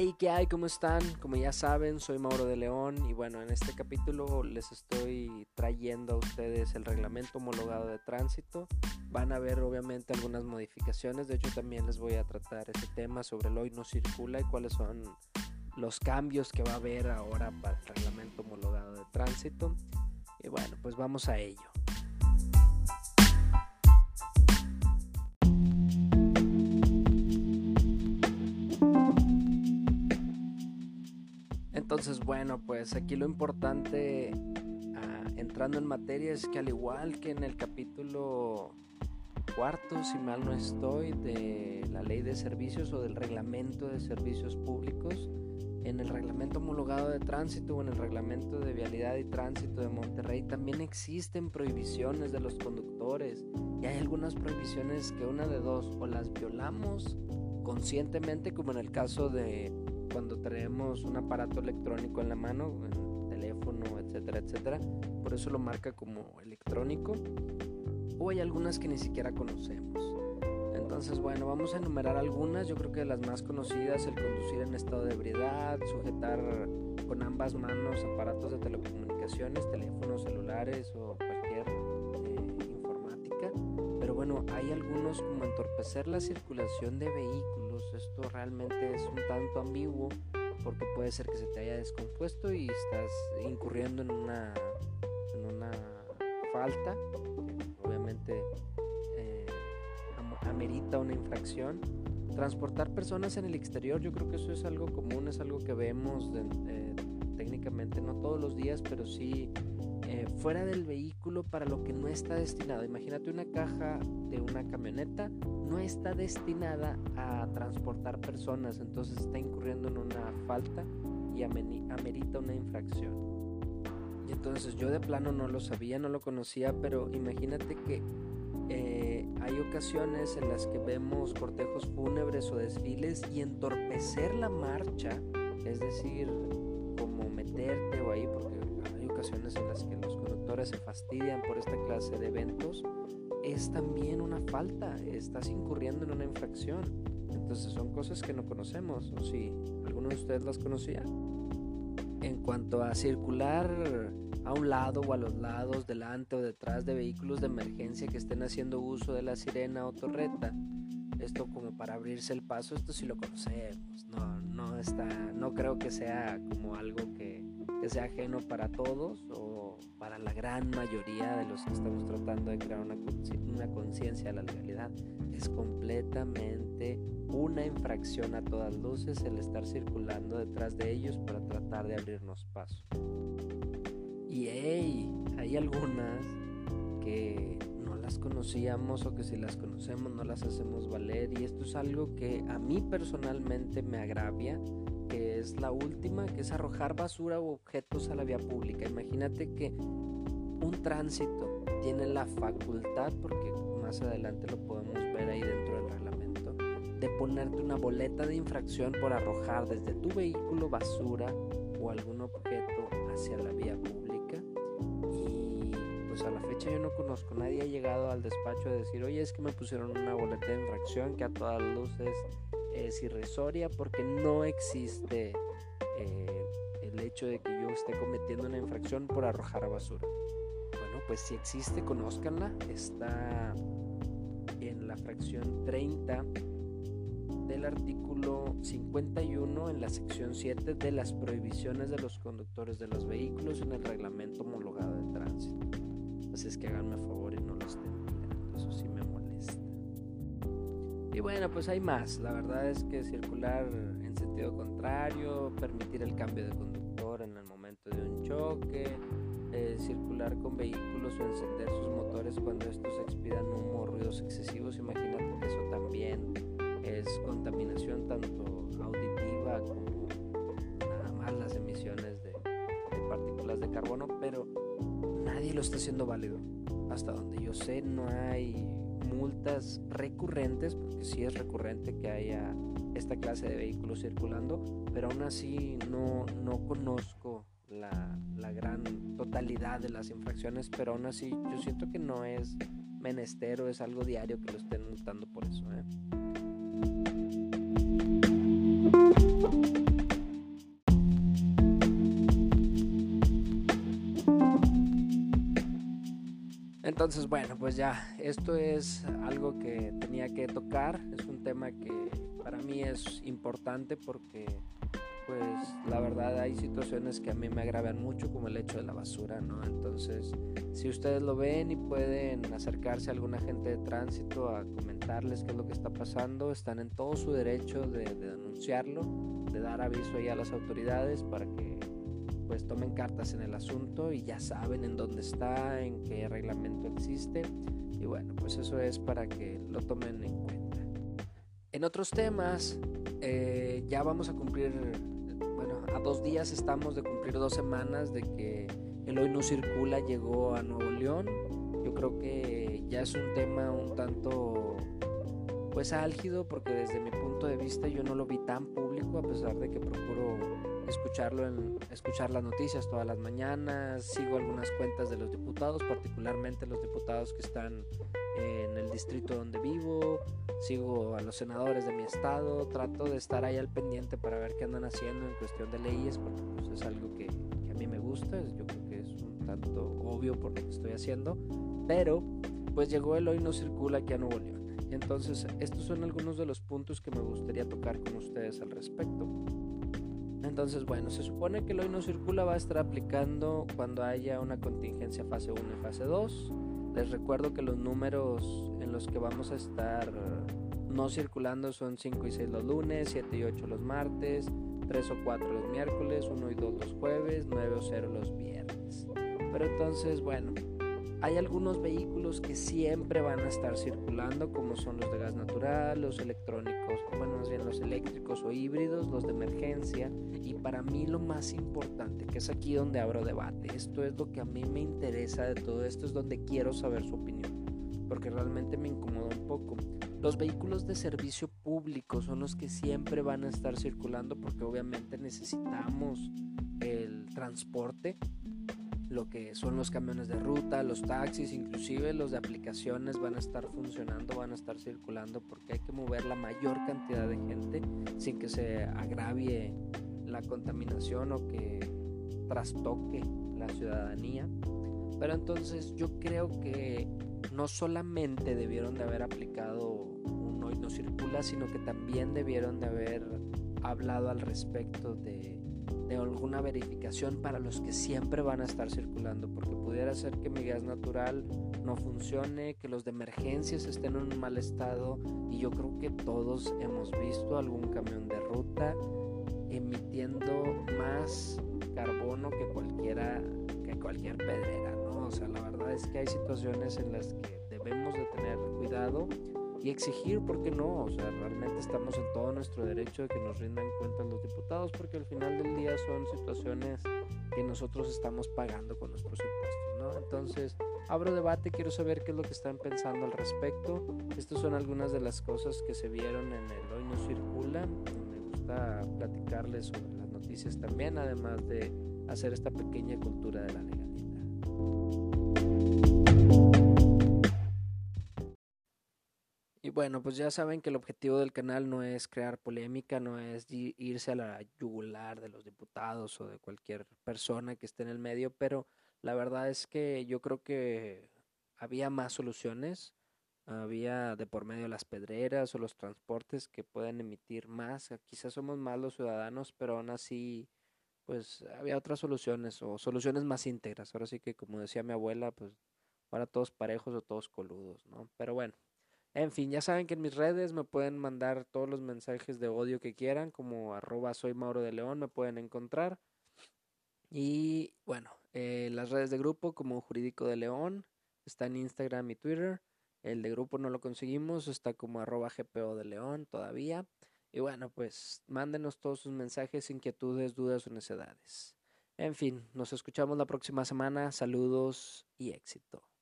Hey, ¿qué hay? ¿Cómo están? Como ya saben, soy Mauro de León y bueno, en este capítulo les estoy trayendo a ustedes el reglamento homologado de tránsito. Van a ver obviamente algunas modificaciones, de hecho también les voy a tratar ese tema sobre el hoy no circula y cuáles son los cambios que va a haber ahora para el reglamento homologado de tránsito. Y bueno, pues vamos a ello. Entonces, bueno, pues aquí lo importante, ah, entrando en materia, es que al igual que en el capítulo cuarto, si mal no estoy, de la ley de servicios o del reglamento de servicios públicos, en el reglamento homologado de tránsito o en el reglamento de vialidad y tránsito de Monterrey también existen prohibiciones de los conductores. Y hay algunas prohibiciones que una de dos o las violamos conscientemente como en el caso de cuando traemos un aparato electrónico en la mano, el teléfono, etcétera, etcétera. Por eso lo marca como electrónico. O hay algunas que ni siquiera conocemos. Entonces, bueno, vamos a enumerar algunas. Yo creo que las más conocidas, el conducir en estado de ebriedad, sujetar con ambas manos aparatos de telecomunicaciones, teléfonos celulares o hay algunos como entorpecer la circulación de vehículos esto realmente es un tanto ambiguo porque puede ser que se te haya descompuesto y estás incurriendo en una, en una falta, obviamente eh, amerita una infracción. Transportar personas en el exterior, yo creo que eso es algo común, es algo que vemos eh, técnicamente, no todos los días, pero sí eh, fuera del vehículo para lo que no está destinado. Imagínate una caja de una camioneta, no está destinada a transportar personas, entonces está incurriendo en una falta y amerita una infracción. Y entonces yo de plano no lo sabía, no lo conocía, pero imagínate que eh, hay ocasiones en las que vemos cortejos fúnebres o desfiles y entorpecer la marcha, es decir, como meterte o ahí, porque ocasiones en las que conductores se fastidian por esta clase de eventos, es también una falta, estás incurriendo en una infracción. Entonces son cosas que no conocemos, o si alguno de ustedes las conocía. En cuanto a circular a un lado o a los lados, delante o detrás de vehículos de emergencia que estén haciendo uso de la sirena o torreta, esto como para abrirse el paso, esto sí lo conocemos, no, no está, no creo que sea como algo que que sea ajeno para todos o para la gran mayoría de los que estamos tratando de crear una, conciencia a la legalidad. Es completamente una infracción a todas luces el estar circulando detrás de ellos para tratar de abrirnos paso. Y hey, hay algunas que no las conocíamos o que si las conocemos no las hacemos valer y esto es algo que a mí personalmente me agravia que es la última, que es arrojar basura o objetos a la vía pública. Imagínate que un tránsito tiene la facultad, porque más adelante lo podemos ver ahí dentro del reglamento, de ponerte una boleta de infracción por arrojar desde tu vehículo basura o algún objeto hacia la vía pública. Y pues a la fecha yo no conozco, nadie ha llegado al despacho a decir, oye, es que me pusieron una boleta de infracción que a todas luces es irrisoria porque no existe eh, el hecho de que yo esté cometiendo una infracción por arrojar basura. Bueno, pues si existe, conózcanla. Está en la fracción 30 del artículo 51 en la sección 7 de las prohibiciones de los conductores de los vehículos en el reglamento homologado de tránsito. Así es que háganme favor y no lo estén y bueno, pues hay más. La verdad es que circular en sentido contrario, permitir el cambio de conductor en el momento de un choque, eh, circular con vehículos o encender sus motores cuando estos expidan humo o ruidos excesivos. Imagínate eso también es contaminación tanto auditiva como nada más las emisiones de, de partículas de carbono, pero nadie lo está haciendo válido. Hasta donde yo sé no hay multas recurrentes, porque sí es recurrente que haya esta clase de vehículos circulando, pero aún así no, no conozco la, la, gran totalidad de las infracciones, pero aún así yo siento que no es menestero, es algo diario que lo estén multando por eso. ¿eh? Entonces, bueno, pues ya, esto es algo que tenía que tocar, es un tema que para mí es importante porque pues la verdad hay situaciones que a mí me agravan mucho como el hecho de la basura, ¿no? Entonces, si ustedes lo ven y pueden acercarse a alguna gente de tránsito a comentarles qué es lo que está pasando, están en todo su derecho de, denunciarlo, de dar aviso ahí a las autoridades para que pues tomen cartas en el asunto y ya saben en dónde está, en qué reglamento existe y bueno, pues eso es para que lo tomen en cuenta. En otros temas, eh, ya vamos a cumplir a dos días estamos de cumplir dos semanas de que el hoy no circula llegó a Nuevo León. Yo creo que ya es un tema un tanto pues álgido porque desde mi punto de vista yo no lo vi tan público a pesar de que procuro escucharlo en, escuchar las noticias todas las mañanas, sigo algunas cuentas de los diputados, particularmente los diputados que están en el distrito donde vivo, sigo a los senadores de mi estado, trato de estar ahí al pendiente para ver qué andan haciendo en cuestión de leyes, porque pues, es algo que, a mí me gusta, yo creo que es un tanto obvio por lo que estoy haciendo, pero pues llegó el hoy no circula aquí a Nuevo León. Entonces, estos son algunos de los puntos que me gustaría tocar con ustedes al respecto. Entonces, bueno, se supone que el hoy no circula va a estar aplicando cuando haya una contingencia fase 1 y fase 2 les recuerdo que los números en los que vamos a estar no circulando son 5 y 6 los lunes, 7 y 8 los martes, 3 o 4 los miércoles, 1 y 2 los jueves, 9 o 0 los viernes. Pero entonces, bueno, hay algunos vehículos que siempre van a estar circulando, como son los de gas natural, los electrónicos, bueno, más bien los eléctricos o híbridos, los de emergencia. Y para mí lo más importante, que es aquí donde abro debate, esto es lo que a mí me interesa de todo esto, es donde quiero saber su opinión, porque realmente me incomoda un poco. Los vehículos de servicio público son los que siempre van a estar circulando porque obviamente necesitamos el transporte lo que son los camiones de ruta, los taxis, inclusive los de aplicaciones van a estar funcionando, van a estar circulando porque hay que mover la mayor cantidad de gente sin que se agravie la contaminación o que trastoque la ciudadanía. Pero entonces yo creo que no solamente debieron de haber aplicado un hoy no circula, sino que también debieron de haber hablado al respecto de de alguna verificación para los que siempre van a estar circulando, porque pudiera ser que mi gas natural no funcione, que los de emergencias estén en un mal estado y yo creo que todos hemos visto algún camión de ruta emitiendo más carbono que cualquiera que cualquier pedrera, ¿no? O sea, la verdad es que hay situaciones en las que debemos de tener cuidado y exigir, ¿por qué no? O sea, realmente estamos en todo nuestro derecho de que nos rindan cuentas los diputados porque al final del día son situaciones que nosotros estamos pagando con nuestros impuestos, ¿no? Entonces, abro debate, quiero saber qué es lo que están pensando al respecto. Estas son algunas de las cosas que se vieron en el Hoy no circula. Me gusta platicarles sobre las noticias también, además de hacer esta pequeña cultura de la legalidad. Bueno, pues ya saben que el objetivo del canal no es crear polémica, no es irse a la yugular de los diputados o de cualquier persona que esté en el medio, pero la verdad es que yo creo que había más soluciones, había de por medio las pedreras o los transportes que pueden emitir más, quizás somos más los ciudadanos, pero aún así pues había otras soluciones o soluciones más íntegras. Ahora sí que como decía mi abuela, pues ahora todos parejos o todos coludos, ¿no? Pero bueno, en fin, ya saben que en mis redes me pueden mandar todos los mensajes de odio que quieran, como arroba soy Mauro de León, me pueden encontrar. Y bueno, eh, las redes de grupo como Jurídico de León, está en Instagram y Twitter. El de grupo no lo conseguimos, está como arroba de León todavía. Y bueno, pues mándenos todos sus mensajes, inquietudes, dudas o necedades. En fin, nos escuchamos la próxima semana. Saludos y éxito.